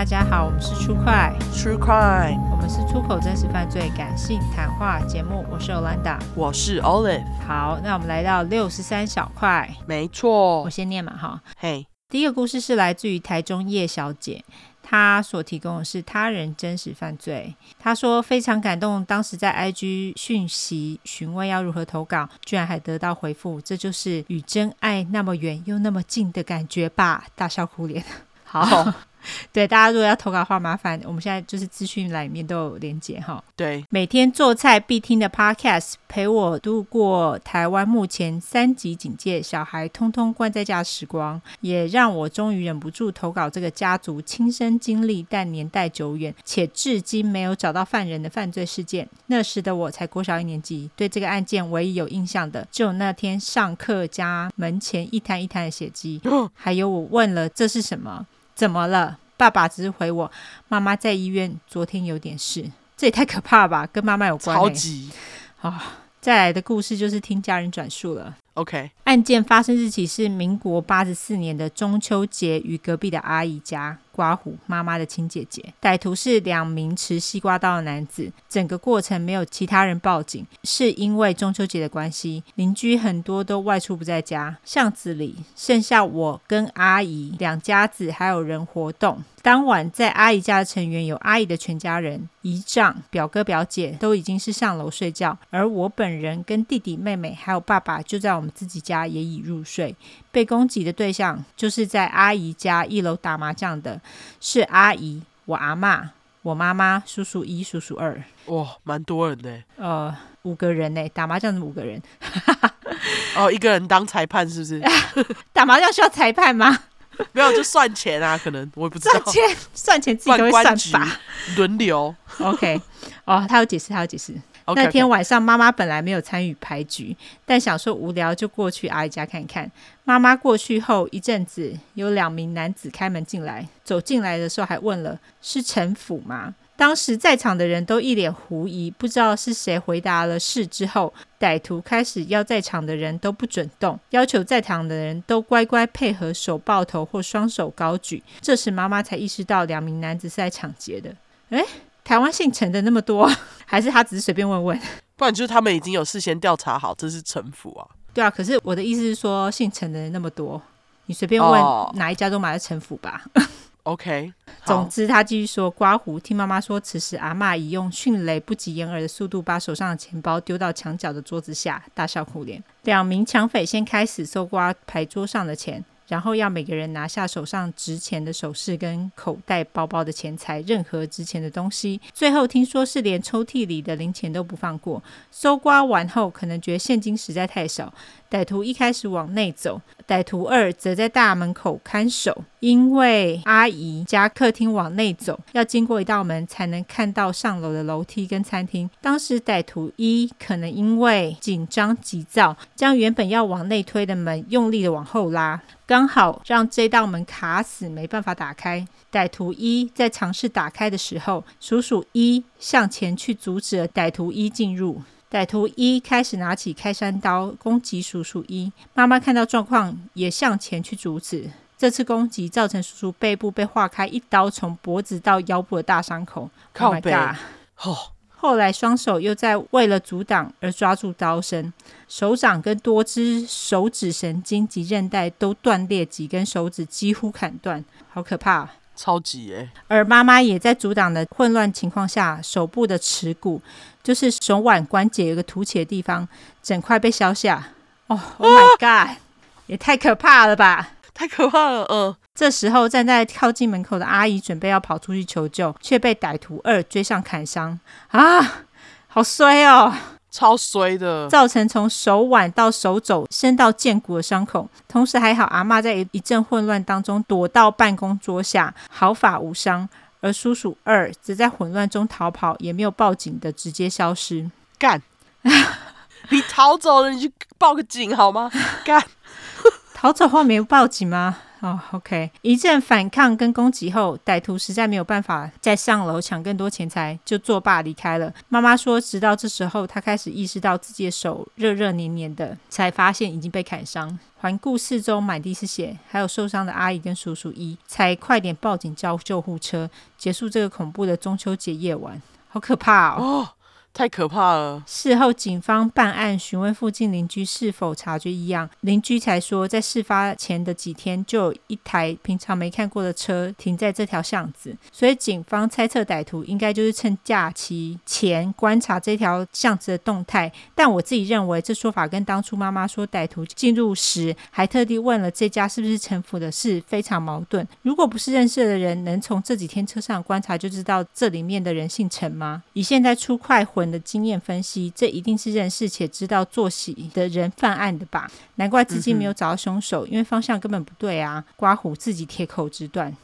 大家好，我们是出快 True Crime，我们是出口真实犯罪感性谈话节目。我是 Olanda，我是 Olive。好，那我们来到六十三小块，没错，我先念嘛哈。嘿.第一个故事是来自于台中叶小姐，她所提供的是他人真实犯罪。她说非常感动，当时在 IG 讯息询问要如何投稿，居然还得到回复，这就是与真爱那么远又那么近的感觉吧！大笑苦脸。好。对，大家如果要投稿的话，麻烦我们现在就是资讯栏里面都有连结哈。对，每天做菜必听的 Podcast，陪我度过台湾目前三级警戒、小孩通通关在家的时光，也让我终于忍不住投稿这个家族亲身经历但年代久远且至今没有找到犯人的犯罪事件。那时的我才国小一年级，对这个案件唯一有印象的，就那天上课家门前一滩一滩的血迹，还有我问了这是什么。怎么了？爸爸只是回我，妈妈在医院，昨天有点事。这也太可怕了吧？跟妈妈有关、欸？超级啊、哦！再来的故事就是听家人转述了。OK，案件发生日期是民国八十四年的中秋节，与隔壁的阿姨家。刮胡妈妈的亲姐姐，歹徒是两名持西瓜刀的男子。整个过程没有其他人报警，是因为中秋节的关系，邻居很多都外出不在家，巷子里剩下我跟阿姨两家子还有人活动。当晚在阿姨家的成员有阿姨的全家人、姨丈、表哥表姐都已经是上楼睡觉，而我本人跟弟弟妹妹还有爸爸就在我们自己家也已入睡。被攻击的对象就是在阿姨家一楼打麻将的。是阿姨、我阿妈、我妈妈、叔叔一、叔叔二，哇，蛮多人的。呃，五个人呢，打麻将是五个人。哦，一个人当裁判是不是？打麻将需要裁判吗？没有，就算钱啊，可能我也不知道。算钱，算钱自己都会算法，轮流。OK，哦，他有解释，他有解释。那天晚上，妈妈本来没有参与牌局，但想说无聊就过去阿姨家看看。妈妈过去后一阵子，有两名男子开门进来，走进来的时候还问了：“是陈府吗？”当时在场的人都一脸狐疑，不知道是谁回答了是之后，歹徒开始要在场的人都不准动，要求在场的人都乖乖配合，手抱头或双手高举。这时妈妈才意识到两名男子是在抢劫的。诶。台湾姓陈的那么多，还是他只是随便问问？不然就是他们已经有事先调查好，这是城府啊。对啊，可是我的意思是说，姓陈的人那么多，你随便问哪一家都买了城府吧。Oh. OK。总之，他继续说，刮胡听妈妈说，此时阿嬷已用迅雷不及掩耳的速度把手上的钱包丢到墙角的桌子下，大笑苦脸。两名抢匪先开始搜刮牌桌上的钱。然后要每个人拿下手上值钱的首饰跟口袋、包包的钱财，任何值钱的东西。最后听说是连抽屉里的零钱都不放过。搜刮完后，可能觉得现金实在太少。歹徒一开始往内走，歹徒二则在大门口看守。因为阿姨家客厅往内走，要经过一道门才能看到上楼的楼梯跟餐厅。当时歹徒一可能因为紧张急躁，将原本要往内推的门用力的往后拉，刚好让这道门卡死，没办法打开。歹徒一在尝试打开的时候，叔叔一向前去阻止了歹徒一进入。歹徒一开始拿起开山刀攻击叔叔一，妈妈看到状况也向前去阻止。这次攻击造成叔叔背部被划开一刀，从脖子到腰部的大伤口。靠背。Oh、后来双手又在为了阻挡而抓住刀身，手掌跟多只手指神经及韧带都断裂，几根手指几乎砍断，好可怕！超级耶！而妈妈也在阻挡的混乱情况下，手部的耻骨。就是手腕关节有个凸起的地方，整块被削下。哦、oh，Oh my God，也太可怕了吧！太可怕了，嗯。这时候站在靠近门口的阿姨准备要跑出去求救，却被歹徒二追上砍伤。啊，好衰哦，超衰的，造成从手腕到手肘伸到肩骨的伤口。同时还好，阿嬷在一一阵混乱当中躲到办公桌下，毫发无伤。而叔叔二则在混乱中逃跑，也没有报警的直接消失。干！你逃走了，你去报个警好吗？干！逃走后没有报警吗？哦，OK，一阵反抗跟攻击后，歹徒实在没有办法再上楼抢更多钱财，就作罢离开了。妈妈说，直到这时候，她开始意识到自己的手热热黏黏的，才发现已经被砍伤。环顾四周，满地是血，还有受伤的阿姨跟叔叔一，才快点报警叫救护车，结束这个恐怖的中秋节夜晚。好可怕！哦太可怕了！事后，警方办案询问附近邻居是否察觉异样，邻居才说，在事发前的几天，就有一台平常没看过的车停在这条巷子，所以警方猜测歹徒应该就是趁假期前观察这条巷子的动态。但我自己认为，这说法跟当初妈妈说歹徒进入时还特地问了这家是不是陈府的事非常矛盾。如果不是认识的人，能从这几天车上观察就知道这里面的人姓陈吗？以现在出快回混的经验分析，这一定是认识且知道作息的人犯案的吧？难怪至今没有找到凶手，嗯、因为方向根本不对啊！刮胡自己铁口直断，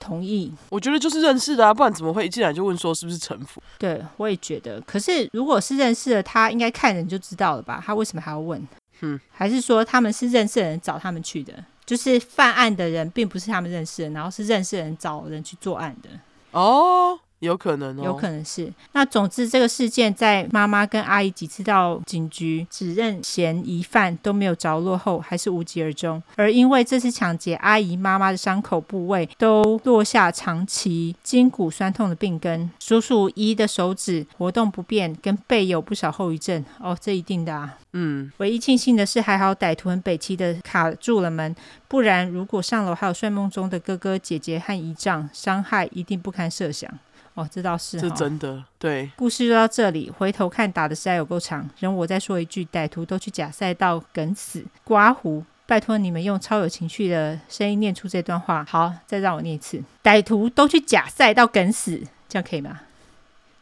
同意。我觉得就是认识的啊，不然怎么会一进来就问说是不是城府？对，我也觉得。可是如果是认识的，他应该看人就知道了吧？他为什么还要问？嗯，还是说他们是认识的人找他们去的？就是犯案的人并不是他们认识的，然后是认识的人找人去作案的。哦。有可能哦，有可能是。那总之，这个事件在妈妈跟阿姨几次到警局指认嫌疑犯都没有着落后，还是无疾而终。而因为这次抢劫，阿姨妈妈的伤口部位都落下长期筋骨酸痛的病根，叔叔一的手指活动不便，跟背有不少后遗症。哦，这一定的啊。嗯。唯一庆幸的是，还好歹徒很北齐的卡住了门，不然如果上楼还有睡梦中的哥哥姐姐和姨丈，伤害一定不堪设想。哦，这倒是，是真的。对，故事就到这里。回头看打的实在有够长，容我再说一句：歹徒都去假赛道梗死。刮胡，拜托你们用超有情绪的声音念出这段话。好，再让我念一次：歹徒都去假赛道梗死，这样可以吗？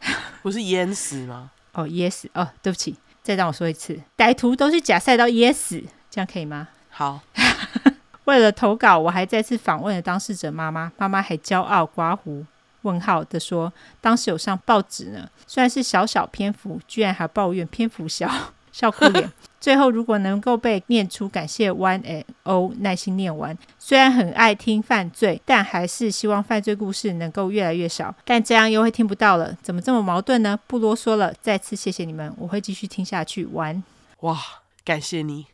不是淹死吗？哦，淹死。哦，对不起，再让我说一次：歹徒都去假赛道淹死，这样可以吗？好。为了投稿，我还再次访问了当事者妈妈，妈妈还骄傲刮胡。问号的说，当时有上报纸呢，虽然是小小篇幅，居然还抱怨篇幅小，笑哭脸。最后如果能够被念出，感谢 One and O 耐心念完。虽然很爱听犯罪，但还是希望犯罪故事能够越来越少。但这样又会听不到了，怎么这么矛盾呢？不啰嗦了，再次谢谢你们，我会继续听下去。完，哇，感谢你。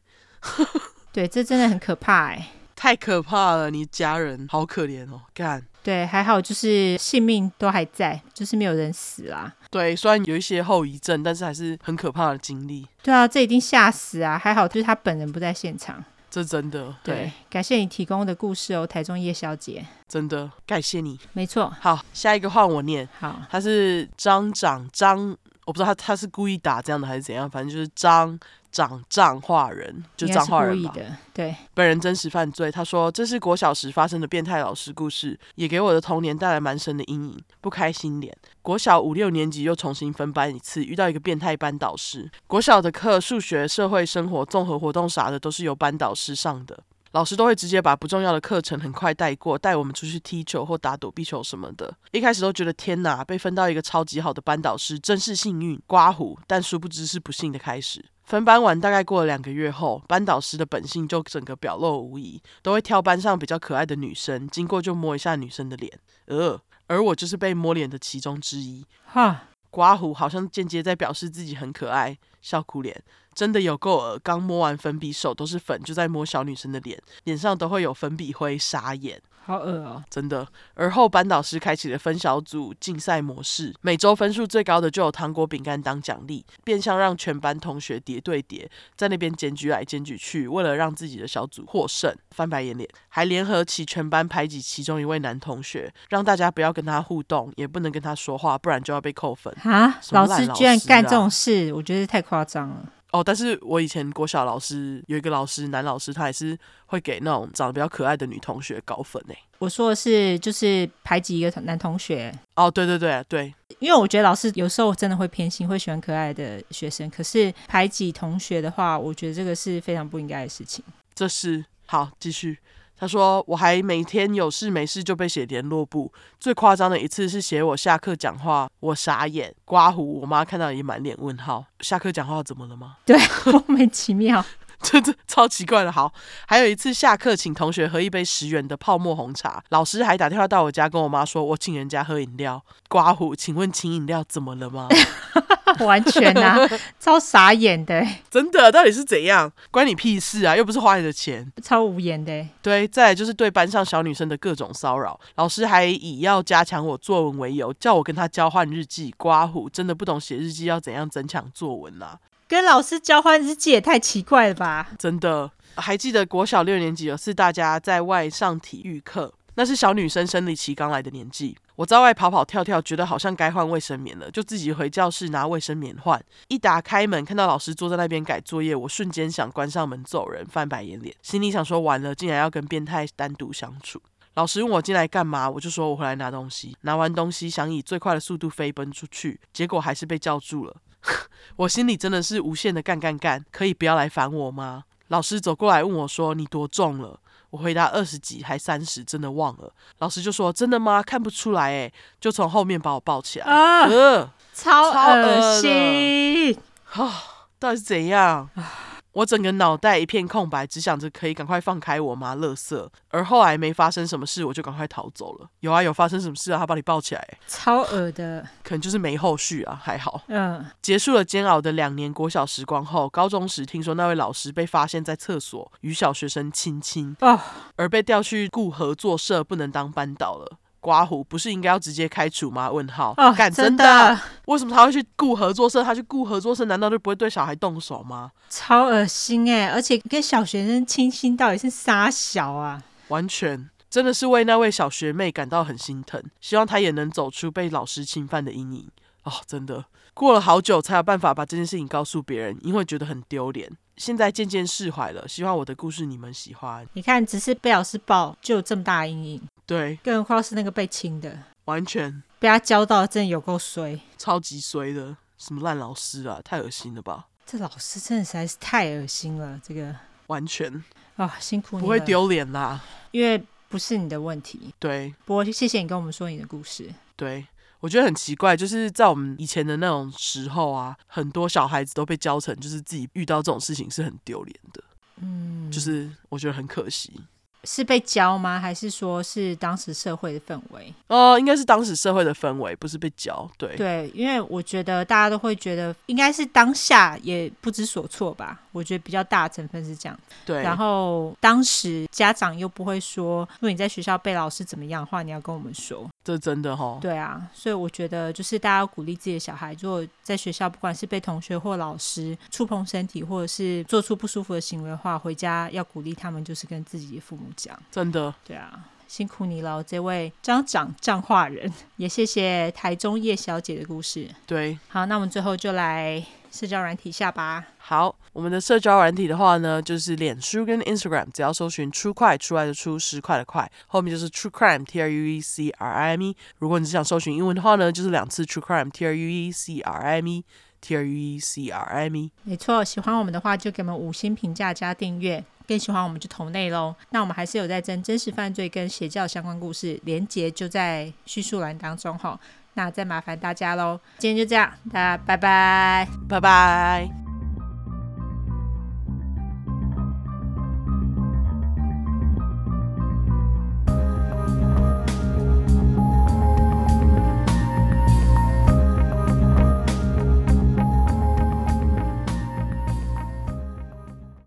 对，这真的很可怕哎，太可怕了，你家人好可怜哦，干。对，还好就是性命都还在，就是没有人死啦。对，虽然有一些后遗症，但是还是很可怕的经历。对啊，这一定吓死啊！还好就是他本人不在现场。这真的。对，对，感谢你提供的故事哦，台中叶小姐。真的感谢你。没错。好，下一个换我念。好，他是张长张，我不知道他他是故意打这样的还是怎样，反正就是张。长彰化人，就彰化人吧。对，本人真实犯罪。他说这是国小时发生的变态老师故事，也给我的童年带来蛮深的阴影，不开心脸。国小五六年级又重新分班一次，遇到一个变态班导师。国小的课，数学、社会生活、综合活动啥的，都是由班导师上的。老师都会直接把不重要的课程很快带过，带我们出去踢球或打躲避球什么的。一开始都觉得天哪，被分到一个超级好的班导师，真是幸运。刮胡，但殊不知是不幸的开始。分班完大概过了两个月后，班导师的本性就整个表露无遗，都会挑班上比较可爱的女生，经过就摸一下女生的脸。呃，而我就是被摸脸的其中之一。哈，刮胡好像间接在表示自己很可爱，笑哭脸，真的有够恶。刚摸完粉笔，手都是粉，就在摸小女生的脸，脸上都会有粉笔灰，傻眼。好恶哦，真的。而后班导师开启了分小组竞赛模式，每周分数最高的就有糖果饼干当奖励，变相让全班同学叠对叠，在那边检举来检举去，为了让自己的小组获胜，翻白眼脸，还联合起全班排挤其中一位男同学，让大家不要跟他互动，也不能跟他说话，不然就要被扣分。啊，老师居然干这种事，我觉得太夸张了。哦，但是我以前国小老师有一个老师，男老师，他也是会给那种长得比较可爱的女同学高分诶。我说的是，就是排挤一个男同学。哦，对对对对，因为我觉得老师有时候真的会偏心，会喜欢可爱的学生。可是排挤同学的话，我觉得这个是非常不应该的事情。这是好，继续。他说：“我还每天有事没事就被写联络簿，最夸张的一次是写我下课讲话，我傻眼，刮胡。我妈看到也满脸问号。下课讲话怎么了吗？对，莫名其妙。真的超奇怪的。好，还有一次下课请同学喝一杯十元的泡沫红茶，老师还打电话到我家跟我妈说，我请人家喝饮料。刮胡，请问请饮料怎么了吗？完全啊，超傻眼的，真的，到底是怎样？关你屁事啊！又不是花你的钱，超无言的。对，再来就是对班上小女生的各种骚扰，老师还以要加强我作文为由，叫我跟他交换日记。刮胡，真的不懂写日记要怎样增强作文啊？跟老师交换日记也太奇怪了吧？真的，还记得国小六年级有次大家在外上体育课，那是小女生生理期刚来的年纪。我在外跑跑跳跳，觉得好像该换卫生棉了，就自己回教室拿卫生棉换。一打开门，看到老师坐在那边改作业，我瞬间想关上门走人，翻白眼脸，心里想说完了，竟然要跟变态单独相处。老师问我进来干嘛，我就说我回来拿东西。拿完东西，想以最快的速度飞奔出去，结果还是被叫住了。我心里真的是无限的干干干，可以不要来烦我吗？老师走过来问我说：“你多重了？”我回答二十几还三十，真的忘了。老师就说：“真的吗？看不出来诶。”就从后面把我抱起来。啊，呃、超恶心！啊，到底是怎样？我整个脑袋一片空白，只想着可以赶快放开我妈，乐色。而后来没发生什么事，我就赶快逃走了。有啊，有发生什么事啊？他把你抱起来，超恶的。可能就是没后续啊，还好。嗯。结束了煎熬的两年国小时光后，高中时听说那位老师被发现在厕所与小学生亲亲，哦，而被调去顾合作社，不能当班导了。刮胡不是应该要直接开除吗？问号。哦，干真的？为什么他会去雇合作社？他去雇合作社，难道就不会对小孩动手吗？超恶心哎！而且跟小学生亲亲，到底是啥小啊？完全真的是为那位小学妹感到很心疼，希望她也能走出被老师侵犯的阴影。哦，真的过了好久才有办法把这件事情告诉别人，因为觉得很丢脸。现在渐渐释怀了，希望我的故事你们喜欢。你看，只是被老师抱就有这么大阴影。对，更何况是那个被亲的，完全。被他教到，真的有够衰，超级衰的，什么烂老师啊，太恶心了吧！这老师真的实在是太恶心了，这个。完全。啊、哦，辛苦你了，不会丢脸啦，因为不是你的问题。对，不过谢谢你跟我们说你的故事。对，我觉得很奇怪，就是在我们以前的那种时候啊，很多小孩子都被教成，就是自己遇到这种事情是很丢脸的。嗯，就是我觉得很可惜。是被教吗？还是说是当时社会的氛围？哦，应该是当时社会的氛围，不是被教。对对，因为我觉得大家都会觉得，应该是当下也不知所措吧。我觉得比较大的成分是这样。对。然后当时家长又不会说，如果你在学校被老师怎么样的话，你要跟我们说。这真的哦。对啊，所以我觉得就是大家要鼓励自己的小孩，如果在学校不管是被同学或老师触碰身体，或者是做出不舒服的行为的话，回家要鼓励他们，就是跟自己的父母。讲真的，对啊，辛苦你了，这位张长彰化人，也谢谢台中叶小姐的故事。对，好，那我们最后就来社交软体下吧。好，我们的社交软体的话呢，就是脸书跟 Instagram，只要搜寻 True 块出来的出十块的块，后面就是 True Crime T R U E C R I M E。如果你只想搜寻英文的话呢，就是两次 True Crime T R U E C R I M E T R U E C R M E。没错，喜欢我们的话就给我们五星评价加订阅。更喜欢我们就投内喽。那我们还是有在征真实犯罪跟邪教相关故事，连结就在叙述栏当中哈。那再麻烦大家喽。今天就这样，大家拜拜，拜拜。